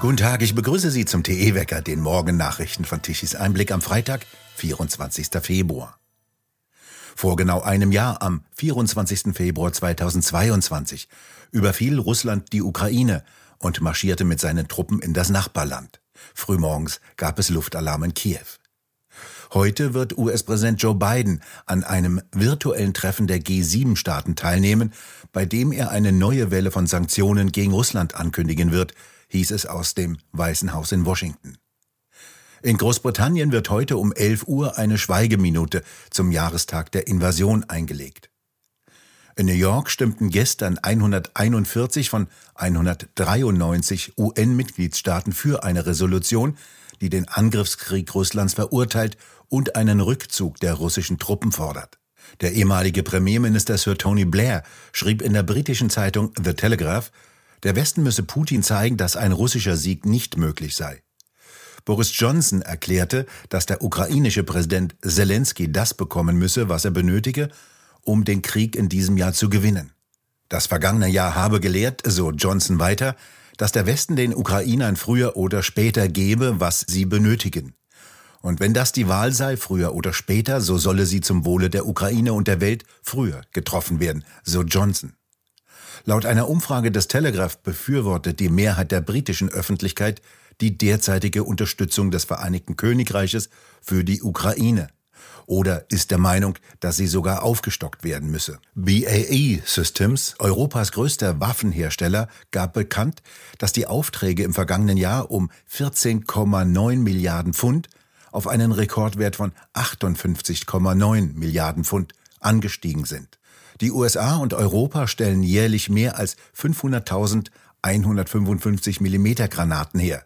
Guten Tag, ich begrüße Sie zum TE-Wecker, den Morgennachrichten von Tischis Einblick am Freitag, 24. Februar. Vor genau einem Jahr, am 24. Februar 2022, überfiel Russland die Ukraine und marschierte mit seinen Truppen in das Nachbarland. Frühmorgens gab es Luftalarm in Kiew. Heute wird US-Präsident Joe Biden an einem virtuellen Treffen der G7-Staaten teilnehmen, bei dem er eine neue Welle von Sanktionen gegen Russland ankündigen wird, hieß es aus dem Weißen Haus in Washington. In Großbritannien wird heute um 11 Uhr eine Schweigeminute zum Jahrestag der Invasion eingelegt. In New York stimmten gestern 141 von 193 UN-Mitgliedstaaten für eine Resolution, die den Angriffskrieg Russlands verurteilt und einen Rückzug der russischen Truppen fordert. Der ehemalige Premierminister Sir Tony Blair schrieb in der britischen Zeitung The Telegraph, der Westen müsse Putin zeigen, dass ein russischer Sieg nicht möglich sei. Boris Johnson erklärte, dass der ukrainische Präsident Zelensky das bekommen müsse, was er benötige, um den Krieg in diesem Jahr zu gewinnen. Das vergangene Jahr habe gelehrt, so Johnson weiter, dass der Westen den Ukrainern früher oder später gebe, was sie benötigen. Und wenn das die Wahl sei, früher oder später, so solle sie zum Wohle der Ukraine und der Welt früher getroffen werden, so Johnson. Laut einer Umfrage des Telegraph befürwortet die Mehrheit der britischen Öffentlichkeit die derzeitige Unterstützung des Vereinigten Königreiches für die Ukraine oder ist der Meinung, dass sie sogar aufgestockt werden müsse. BAE Systems, Europas größter Waffenhersteller, gab bekannt, dass die Aufträge im vergangenen Jahr um 14,9 Milliarden Pfund auf einen Rekordwert von 58,9 Milliarden Pfund angestiegen sind. Die USA und Europa stellen jährlich mehr als 500.000 155 mm Granaten her.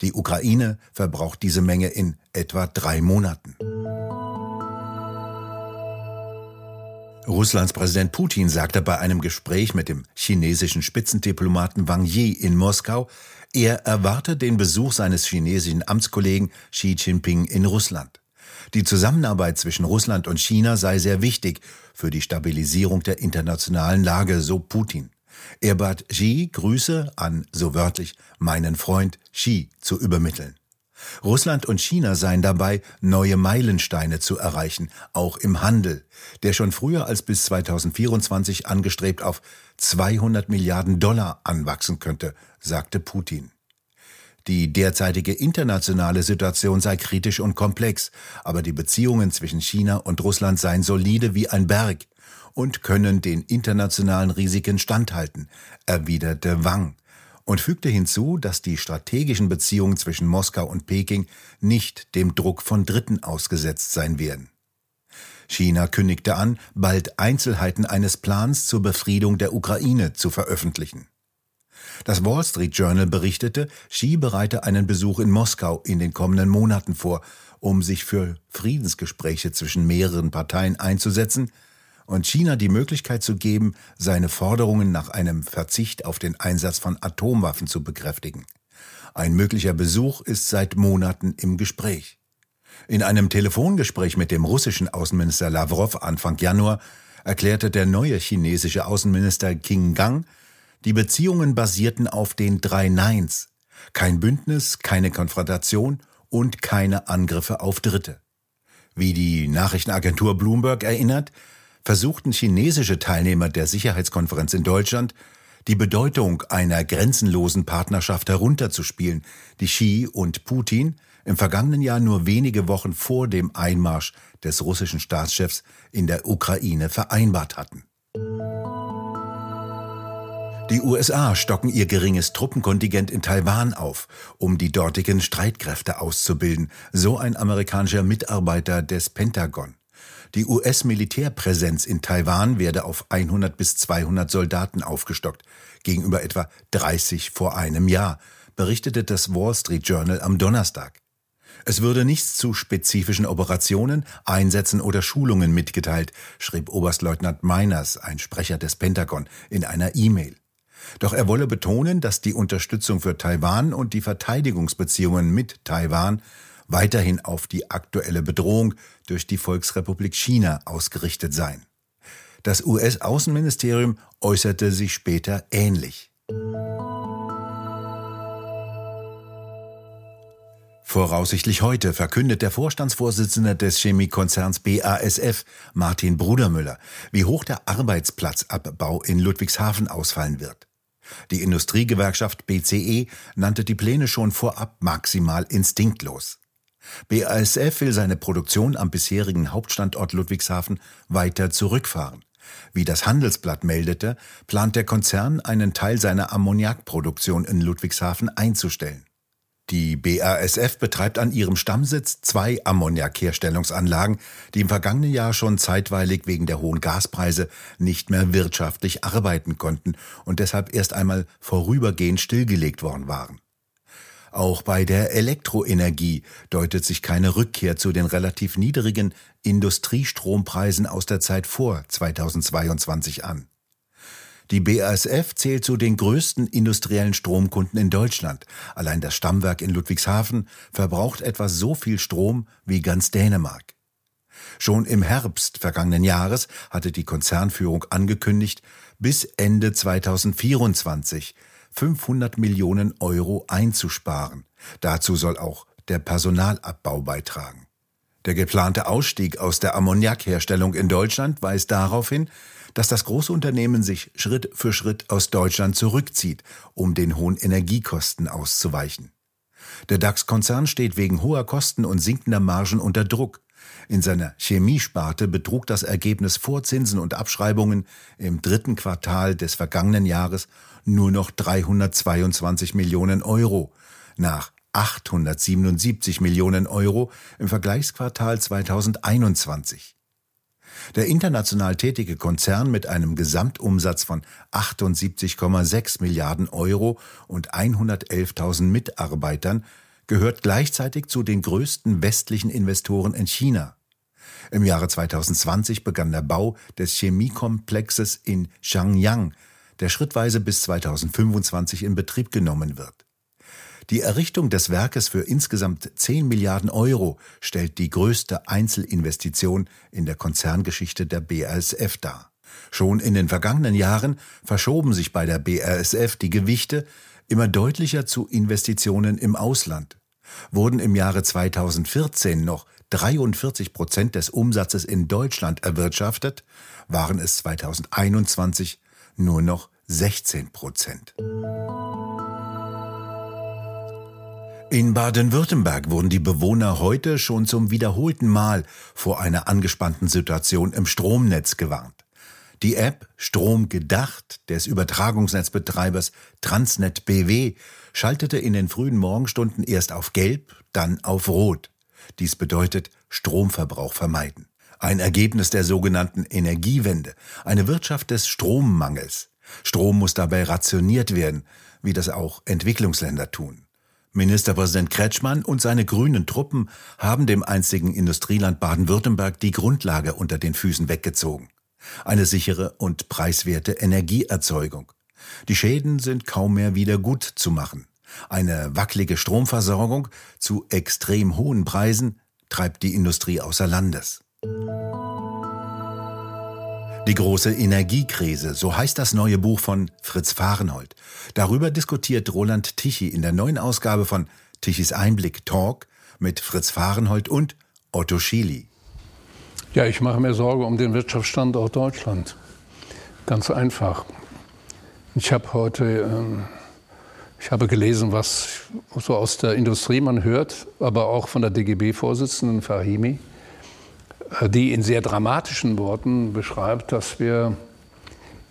Die Ukraine verbraucht diese Menge in etwa drei Monaten. Russlands Präsident Putin sagte bei einem Gespräch mit dem chinesischen Spitzendiplomaten Wang Yi in Moskau, er erwarte den Besuch seines chinesischen Amtskollegen Xi Jinping in Russland. Die Zusammenarbeit zwischen Russland und China sei sehr wichtig für die Stabilisierung der internationalen Lage, so Putin. Er bat Xi, Grüße an, so wörtlich, meinen Freund Xi zu übermitteln. Russland und China seien dabei, neue Meilensteine zu erreichen, auch im Handel, der schon früher als bis 2024 angestrebt auf 200 Milliarden Dollar anwachsen könnte, sagte Putin. Die derzeitige internationale Situation sei kritisch und komplex, aber die Beziehungen zwischen China und Russland seien solide wie ein Berg und können den internationalen Risiken standhalten, erwiderte Wang und fügte hinzu, dass die strategischen Beziehungen zwischen Moskau und Peking nicht dem Druck von Dritten ausgesetzt sein werden. China kündigte an, bald Einzelheiten eines Plans zur Befriedung der Ukraine zu veröffentlichen. Das Wall Street Journal berichtete, Xi bereite einen Besuch in Moskau in den kommenden Monaten vor, um sich für Friedensgespräche zwischen mehreren Parteien einzusetzen, und China die Möglichkeit zu geben, seine Forderungen nach einem Verzicht auf den Einsatz von Atomwaffen zu bekräftigen. Ein möglicher Besuch ist seit Monaten im Gespräch. In einem Telefongespräch mit dem russischen Außenminister Lavrov Anfang Januar erklärte der neue chinesische Außenminister Qin Gang, die Beziehungen basierten auf den drei Neins. Kein Bündnis, keine Konfrontation und keine Angriffe auf Dritte. Wie die Nachrichtenagentur Bloomberg erinnert, versuchten chinesische Teilnehmer der Sicherheitskonferenz in Deutschland, die Bedeutung einer grenzenlosen Partnerschaft herunterzuspielen, die Xi und Putin im vergangenen Jahr nur wenige Wochen vor dem Einmarsch des russischen Staatschefs in der Ukraine vereinbart hatten. Die USA stocken ihr geringes Truppenkontingent in Taiwan auf, um die dortigen Streitkräfte auszubilden, so ein amerikanischer Mitarbeiter des Pentagon. Die US-Militärpräsenz in Taiwan werde auf 100 bis 200 Soldaten aufgestockt, gegenüber etwa 30 vor einem Jahr, berichtete das Wall Street Journal am Donnerstag. Es würde nichts zu spezifischen Operationen, Einsätzen oder Schulungen mitgeteilt, schrieb Oberstleutnant Miners, ein Sprecher des Pentagon, in einer E-Mail. Doch er wolle betonen, dass die Unterstützung für Taiwan und die Verteidigungsbeziehungen mit Taiwan weiterhin auf die aktuelle Bedrohung durch die Volksrepublik China ausgerichtet seien. Das US-Außenministerium äußerte sich später ähnlich. Voraussichtlich heute verkündet der Vorstandsvorsitzende des Chemiekonzerns BASF, Martin Brudermüller, wie hoch der Arbeitsplatzabbau in Ludwigshafen ausfallen wird. Die Industriegewerkschaft BCE nannte die Pläne schon vorab maximal instinktlos. BASF will seine Produktion am bisherigen Hauptstandort Ludwigshafen weiter zurückfahren. Wie das Handelsblatt meldete, plant der Konzern, einen Teil seiner Ammoniakproduktion in Ludwigshafen einzustellen. Die BASF betreibt an ihrem Stammsitz zwei Ammoniakherstellungsanlagen, die im vergangenen Jahr schon zeitweilig wegen der hohen Gaspreise nicht mehr wirtschaftlich arbeiten konnten und deshalb erst einmal vorübergehend stillgelegt worden waren. Auch bei der Elektroenergie deutet sich keine Rückkehr zu den relativ niedrigen Industriestrompreisen aus der Zeit vor 2022 an. Die BASF zählt zu den größten industriellen Stromkunden in Deutschland. Allein das Stammwerk in Ludwigshafen verbraucht etwa so viel Strom wie ganz Dänemark. Schon im Herbst vergangenen Jahres hatte die Konzernführung angekündigt, bis Ende 2024 500 Millionen Euro einzusparen. Dazu soll auch der Personalabbau beitragen. Der geplante Ausstieg aus der Ammoniakherstellung in Deutschland weist darauf hin, dass das große Unternehmen sich Schritt für Schritt aus Deutschland zurückzieht, um den hohen Energiekosten auszuweichen. Der DAX-Konzern steht wegen hoher Kosten und sinkender Margen unter Druck. In seiner Chemiesparte betrug das Ergebnis vor Zinsen und Abschreibungen im dritten Quartal des vergangenen Jahres nur noch 322 Millionen Euro, nach 877 Millionen Euro im Vergleichsquartal 2021. Der international tätige Konzern mit einem Gesamtumsatz von 78,6 Milliarden Euro und 111.000 Mitarbeitern gehört gleichzeitig zu den größten westlichen Investoren in China. Im Jahre 2020 begann der Bau des Chemiekomplexes in Zhangyang, der schrittweise bis 2025 in Betrieb genommen wird. Die Errichtung des Werkes für insgesamt 10 Milliarden Euro stellt die größte Einzelinvestition in der Konzerngeschichte der BASF dar. Schon in den vergangenen Jahren verschoben sich bei der BASF die Gewichte immer deutlicher zu Investitionen im Ausland. Wurden im Jahre 2014 noch 43 Prozent des Umsatzes in Deutschland erwirtschaftet, waren es 2021 nur noch 16 Prozent. In Baden-Württemberg wurden die Bewohner heute schon zum wiederholten Mal vor einer angespannten Situation im Stromnetz gewarnt. Die App Strom gedacht des Übertragungsnetzbetreibers Transnet BW schaltete in den frühen Morgenstunden erst auf Gelb, dann auf Rot. Dies bedeutet Stromverbrauch vermeiden. Ein Ergebnis der sogenannten Energiewende, eine Wirtschaft des Strommangels. Strom muss dabei rationiert werden, wie das auch Entwicklungsländer tun. Ministerpräsident Kretschmann und seine grünen Truppen haben dem einzigen Industrieland Baden-Württemberg die Grundlage unter den Füßen weggezogen. Eine sichere und preiswerte Energieerzeugung. Die Schäden sind kaum mehr wieder gut zu machen. Eine wackelige Stromversorgung zu extrem hohen Preisen treibt die Industrie außer Landes. Die große Energiekrise, so heißt das neue Buch von Fritz Fahrenhold. Darüber diskutiert Roland Tichy in der neuen Ausgabe von Tichys Einblick Talk mit Fritz Fahrenhold und Otto Schily. Ja, ich mache mir Sorge um den Wirtschaftsstandort Deutschland. Ganz einfach. Ich habe heute, ähm, ich habe gelesen, was so aus der Industrie man hört, aber auch von der DGB-Vorsitzenden Fahimi die in sehr dramatischen Worten beschreibt, dass wir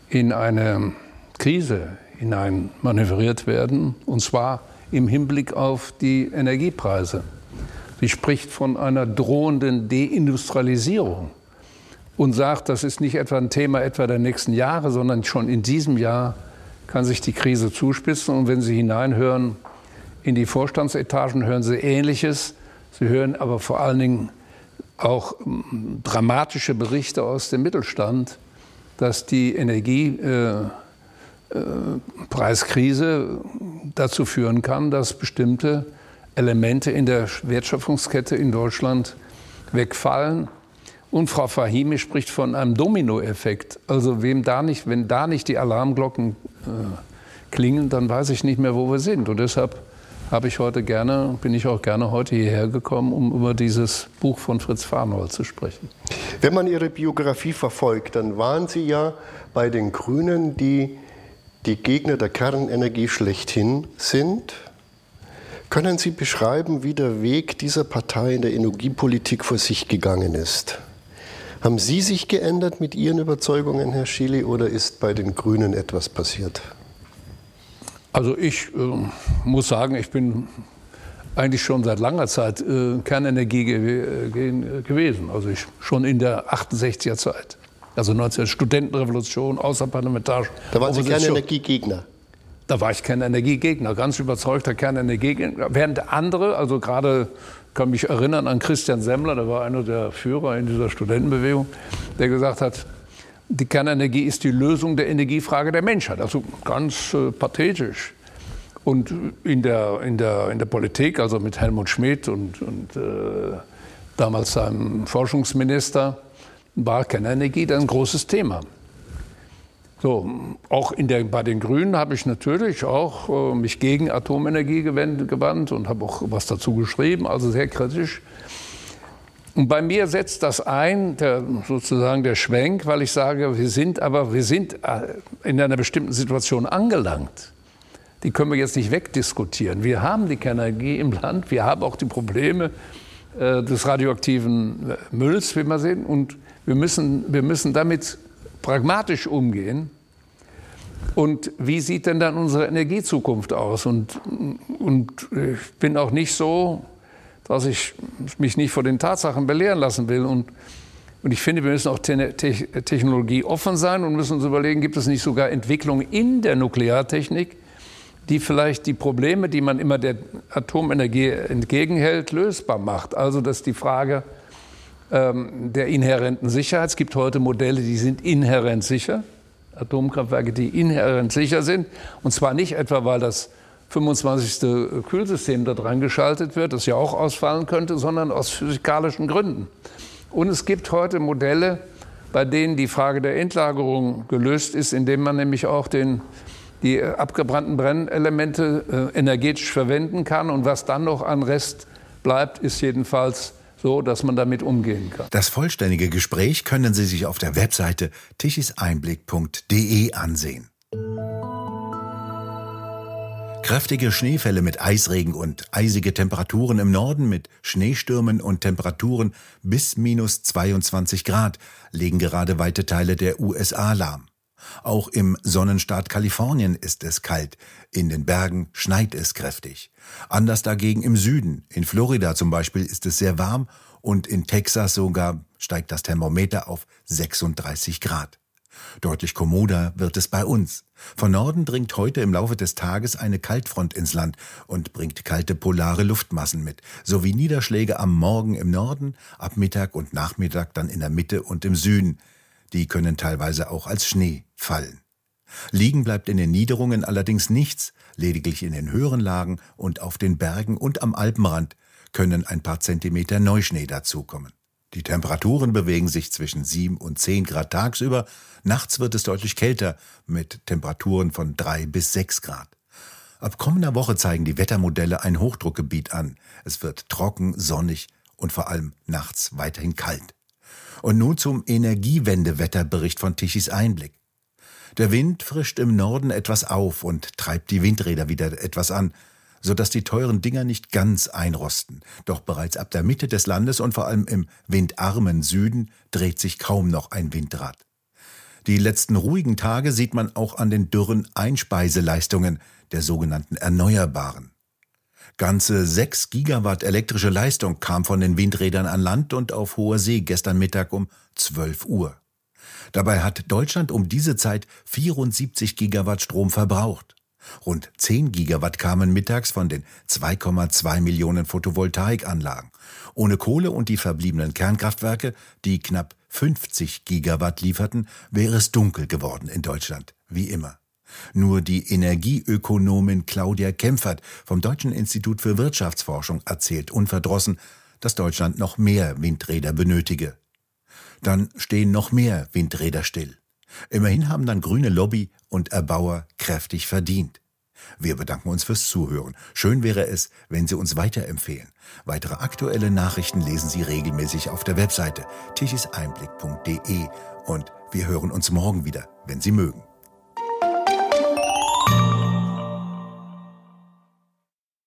in eine Krise hinein manövriert werden, und zwar im Hinblick auf die Energiepreise. Sie spricht von einer drohenden Deindustrialisierung und sagt, das ist nicht etwa ein Thema etwa der nächsten Jahre, sondern schon in diesem Jahr kann sich die Krise zuspitzen. Und wenn Sie hineinhören in die Vorstandsetagen, hören Sie Ähnliches. Sie hören aber vor allen Dingen auch ähm, dramatische Berichte aus dem Mittelstand, dass die Energiepreiskrise äh, äh, dazu führen kann, dass bestimmte Elemente in der Wertschöpfungskette in Deutschland wegfallen. Und Frau Fahimi spricht von einem Dominoeffekt. Also wem da nicht, wenn da nicht die Alarmglocken äh, klingen, dann weiß ich nicht mehr, wo wir sind. Und deshalb habe ich heute gerne, bin ich auch gerne heute hierher gekommen, um über dieses Buch von Fritz Farnhold zu sprechen. Wenn man Ihre Biografie verfolgt, dann waren Sie ja bei den Grünen, die die Gegner der Kernenergie schlechthin sind. Können Sie beschreiben, wie der Weg dieser Partei in der Energiepolitik vor sich gegangen ist? Haben Sie sich geändert mit Ihren Überzeugungen, Herr Schily, oder ist bei den Grünen etwas passiert? Also ich äh, muss sagen, ich bin eigentlich schon seit langer Zeit äh, Kernenergie ge ge gewesen. Also ich schon in der 68er Zeit. Also 19 Studentenrevolution, außerparlamentarisch. Da waren Sie Kernenergiegegner. Da war ich Kernenergiegegner, ganz überzeugter Kernenergiegegner. Während andere, also gerade kann mich erinnern an Christian Semmler, der war einer der Führer in dieser Studentenbewegung, der gesagt hat, die Kernenergie ist die Lösung der Energiefrage der Menschheit. Also ganz äh, pathetisch. Und in der, in, der, in der Politik, also mit Helmut Schmidt und, und äh, damals seinem Forschungsminister, war Kernenergie dann ein großes Thema. So, auch in der, bei den Grünen habe ich natürlich auch äh, mich gegen Atomenergie gewandt und habe auch was dazu geschrieben, also sehr kritisch. Und bei mir setzt das ein, der, sozusagen der Schwenk, weil ich sage, wir sind aber, wir sind äh, in einer bestimmten Situation angelangt. Die können wir jetzt nicht wegdiskutieren. Wir haben die Kernenergie im Land, wir haben auch die Probleme äh, des radioaktiven äh, Mülls, wie wir sehen, und wir müssen, wir müssen damit pragmatisch umgehen. Und wie sieht denn dann unsere Energiezukunft aus? Und, und ich bin auch nicht so dass ich mich nicht vor den Tatsachen belehren lassen will. Und, und ich finde, wir müssen auch te Technologie offen sein und müssen uns überlegen, gibt es nicht sogar Entwicklungen in der Nukleartechnik, die vielleicht die Probleme, die man immer der Atomenergie entgegenhält, lösbar macht. Also dass die Frage ähm, der inhärenten Sicherheit, es gibt heute Modelle, die sind inhärent sicher, Atomkraftwerke, die inhärent sicher sind, und zwar nicht etwa, weil das 25. Kühlsystem da dran geschaltet wird, das ja auch ausfallen könnte, sondern aus physikalischen Gründen. Und es gibt heute Modelle, bei denen die Frage der Endlagerung gelöst ist, indem man nämlich auch den, die abgebrannten Brennelemente äh, energetisch verwenden kann. Und was dann noch an Rest bleibt, ist jedenfalls so, dass man damit umgehen kann. Das vollständige Gespräch können Sie sich auf der Webseite tichiseinblick.de ansehen. Kräftige Schneefälle mit Eisregen und eisige Temperaturen im Norden mit Schneestürmen und Temperaturen bis minus 22 Grad legen gerade weite Teile der USA lahm. Auch im Sonnenstaat Kalifornien ist es kalt, in den Bergen schneit es kräftig. Anders dagegen im Süden, in Florida zum Beispiel, ist es sehr warm und in Texas sogar steigt das Thermometer auf 36 Grad. Deutlich kommoder wird es bei uns. Von Norden dringt heute im Laufe des Tages eine Kaltfront ins Land und bringt kalte polare Luftmassen mit, sowie Niederschläge am Morgen im Norden, ab Mittag und Nachmittag dann in der Mitte und im Süden. Die können teilweise auch als Schnee fallen. Liegen bleibt in den Niederungen allerdings nichts, lediglich in den höheren Lagen und auf den Bergen und am Alpenrand können ein paar Zentimeter Neuschnee dazukommen. Die Temperaturen bewegen sich zwischen 7 und 10 Grad tagsüber, nachts wird es deutlich kälter mit Temperaturen von 3 bis 6 Grad. Ab kommender Woche zeigen die Wettermodelle ein Hochdruckgebiet an. Es wird trocken, sonnig und vor allem nachts weiterhin kalt. Und nun zum Energiewendewetterbericht von Tichys Einblick. Der Wind frischt im Norden etwas auf und treibt die Windräder wieder etwas an sodass die teuren Dinger nicht ganz einrosten. Doch bereits ab der Mitte des Landes und vor allem im windarmen Süden dreht sich kaum noch ein Windrad. Die letzten ruhigen Tage sieht man auch an den dürren Einspeiseleistungen der sogenannten Erneuerbaren. Ganze 6 Gigawatt elektrische Leistung kam von den Windrädern an Land und auf hoher See gestern Mittag um 12 Uhr. Dabei hat Deutschland um diese Zeit 74 Gigawatt Strom verbraucht. Rund 10 Gigawatt kamen mittags von den 2,2 Millionen Photovoltaikanlagen. Ohne Kohle und die verbliebenen Kernkraftwerke, die knapp 50 Gigawatt lieferten, wäre es dunkel geworden in Deutschland, wie immer. Nur die Energieökonomin Claudia Kempfert vom Deutschen Institut für Wirtschaftsforschung erzählt unverdrossen, dass Deutschland noch mehr Windräder benötige. Dann stehen noch mehr Windräder still. Immerhin haben dann grüne Lobby und Erbauer kräftig verdient. Wir bedanken uns fürs Zuhören. Schön wäre es, wenn Sie uns weiterempfehlen. Weitere aktuelle Nachrichten lesen Sie regelmäßig auf der Webseite tichiseinblick.de und wir hören uns morgen wieder, wenn Sie mögen.